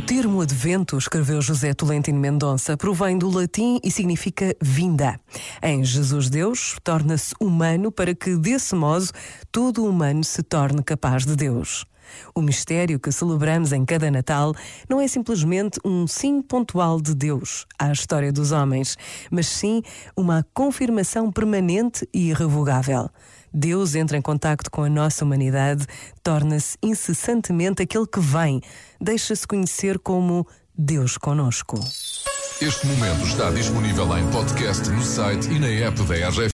termo advento, escreveu José Tolentino Mendonça, provém do latim e significa vinda. Em Jesus Deus, torna-se humano para que, desse modo, todo humano se torne capaz de Deus. O mistério que celebramos em cada Natal não é simplesmente um sim pontual de Deus à história dos homens, mas sim uma confirmação permanente e irrevogável. Deus entra em contacto com a nossa humanidade, torna-se incessantemente aquele que vem, deixa-se conhecer como Deus conosco. Este momento está disponível em podcast no site e na app da RGF.